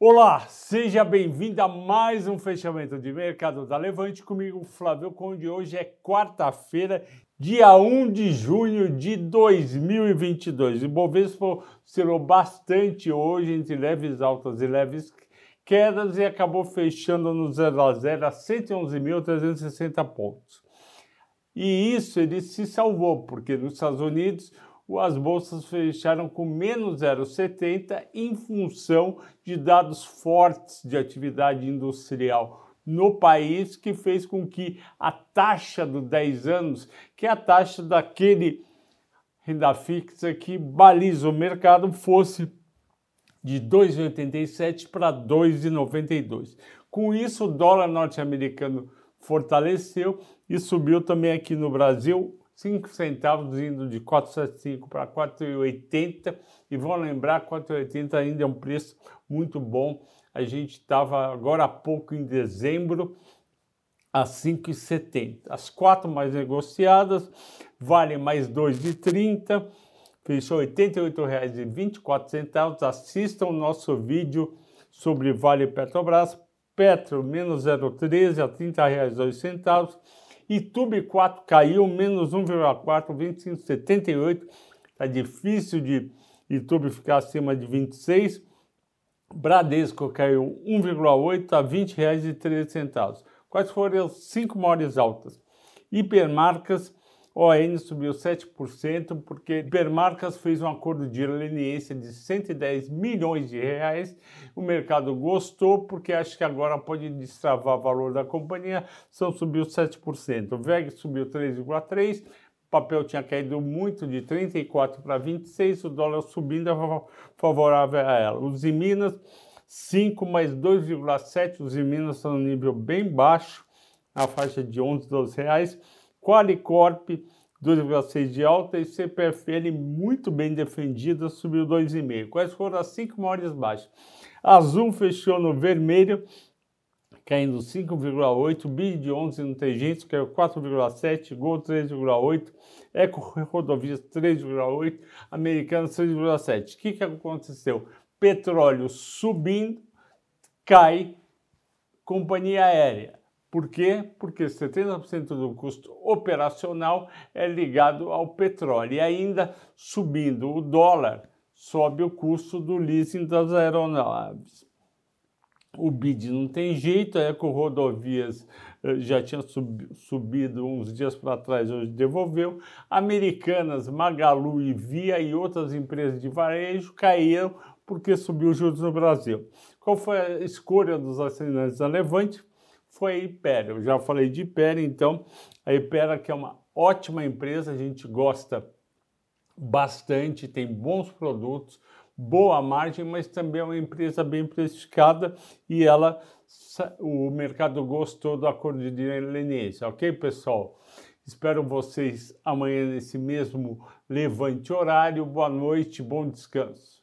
Olá, seja bem-vindo a mais um fechamento de mercado da Levante comigo, Flávio Conde. Hoje é quarta-feira, dia 1 de junho de 2022. O Bovespa oscilou bastante hoje entre leves altas e leves quedas e acabou fechando no 0 a 0 a 111.360 pontos. E isso ele se salvou, porque nos Estados Unidos as bolsas fecharam com menos 0,70 em função de dados fortes de atividade industrial no país, que fez com que a taxa dos 10 anos, que é a taxa daquele renda fixa que baliza o mercado, fosse de 2,87 para 2,92. Com isso, o dólar norte-americano fortaleceu e subiu também aqui no Brasil 5 centavos indo de 4,75 para 4,80 e vão lembrar 4,80 ainda é um preço muito bom. A gente estava agora há pouco em dezembro a 5,70. As quatro mais negociadas valem mais 2,30. Fechou R$ 88,24. Assistam o nosso vídeo sobre Vale Petrobras. Petro menos 0,13 a R$ 30,02 YouTube 4 caiu, menos 1,4, 25,78. Está difícil de YouTube ficar acima de 26. Bradesco caiu 1,8 a R$ 20,13. Quais foram as cinco maiores altas? Hipermarcas ON subiu 7%, porque Hipermarcas fez um acordo de leniência de 110 milhões de reais. O mercado gostou, porque acha que agora pode destravar o valor da companhia, então subiu 7%. O VEG subiu 3,3%. O papel tinha caído muito de 34 para 26, o dólar subindo é favorável a ela. Os em Minas, 5 mais 2,7, os em Minas estão no nível bem baixo, na faixa de 11, 12 reais. Qualicorp 2,6 de alta e CPFL muito bem defendida, subiu 2,5. Quais foram as cinco maiores baixas? Azul fechou no vermelho, caindo 5,8, BID de 11 não tem gente, caiu 4,7, Gol 3,8, Eco Rodovias 3,8, Americanas 3,7. O que, que aconteceu? Petróleo subindo, cai, companhia aérea por quê? Porque 70% do custo operacional é ligado ao petróleo. E ainda subindo o dólar, sobe o custo do leasing das aeronaves. O BID não tem jeito, a Eco Rodovias eh, já tinha subido uns dias para trás, hoje devolveu. Americanas, Magalu e Via e outras empresas de varejo caíram porque subiu os juros no Brasil. Qual foi a escolha dos assinantes da Levante? Foi a Ipera. Eu já falei de Ipera, então a Ipera que é uma ótima empresa, a gente gosta bastante, tem bons produtos, boa margem, mas também é uma empresa bem precificada e ela o mercado gostou do acordo de leniência, ok, pessoal? Espero vocês amanhã nesse mesmo levante horário. Boa noite, bom descanso.